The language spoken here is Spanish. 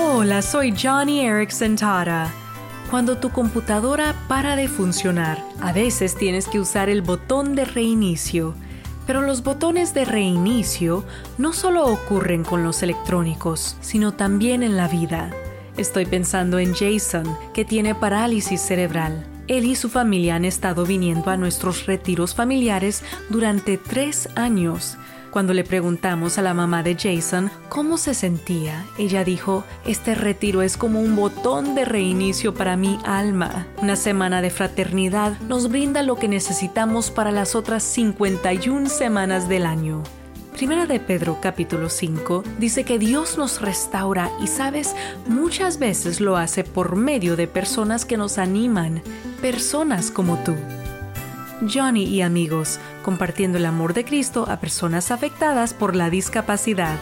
Hola, soy Johnny Erickson Tara. Cuando tu computadora para de funcionar, a veces tienes que usar el botón de reinicio. Pero los botones de reinicio no solo ocurren con los electrónicos, sino también en la vida. Estoy pensando en Jason, que tiene parálisis cerebral. Él y su familia han estado viniendo a nuestros retiros familiares durante tres años cuando le preguntamos a la mamá de Jason cómo se sentía, ella dijo, este retiro es como un botón de reinicio para mi alma. Una semana de fraternidad nos brinda lo que necesitamos para las otras 51 semanas del año. Primera de Pedro capítulo 5 dice que Dios nos restaura y sabes, muchas veces lo hace por medio de personas que nos animan, personas como tú. Johnny y amigos, compartiendo el amor de Cristo a personas afectadas por la discapacidad.